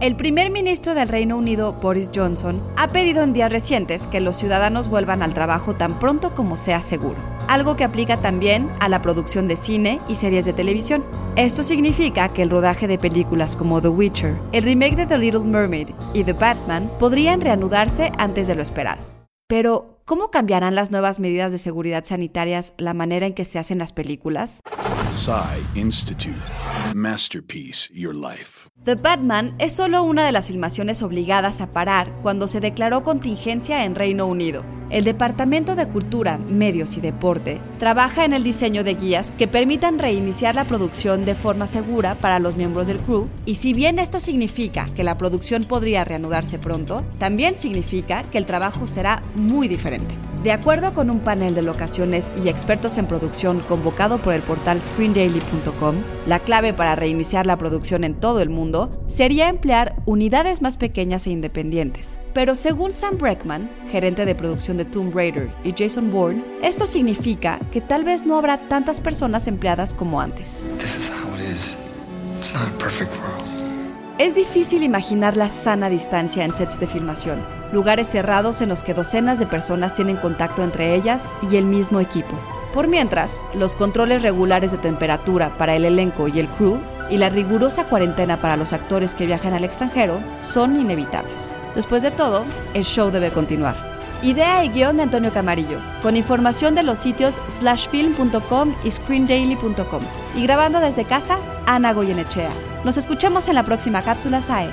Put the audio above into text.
El primer ministro del Reino Unido, Boris Johnson, ha pedido en días recientes que los ciudadanos vuelvan al trabajo tan pronto como sea seguro, algo que aplica también a la producción de cine y series de televisión. Esto significa que el rodaje de películas como The Witcher, el remake de The Little Mermaid y The Batman podrían reanudarse antes de lo esperado. Pero, ¿cómo cambiarán las nuevas medidas de seguridad sanitarias la manera en que se hacen las películas? Institute. Masterpiece Your Life. The Batman es solo una de las filmaciones obligadas a parar cuando se declaró contingencia en Reino Unido. El Departamento de Cultura, Medios y Deporte trabaja en el diseño de guías que permitan reiniciar la producción de forma segura para los miembros del crew y si bien esto significa que la producción podría reanudarse pronto, también significa que el trabajo será muy diferente. De acuerdo con un panel de locaciones y expertos en producción convocado por el portal screendaily.com, la clave para reiniciar la producción en todo el mundo sería emplear unidades más pequeñas e independientes. Pero según Sam Breckman, gerente de producción de Tomb Raider, y Jason Bourne, esto significa que tal vez no habrá tantas personas empleadas como antes. Es difícil imaginar la sana distancia en sets de filmación, lugares cerrados en los que docenas de personas tienen contacto entre ellas y el mismo equipo. Por mientras, los controles regulares de temperatura para el elenco y el crew y la rigurosa cuarentena para los actores que viajan al extranjero son inevitables. Después de todo, el show debe continuar. Idea y guion de Antonio Camarillo, con información de los sitios slashfilm.com y screendaily.com. Y grabando desde casa, Ana Goyenechea. Nos escuchamos en la próxima cápsula SAE.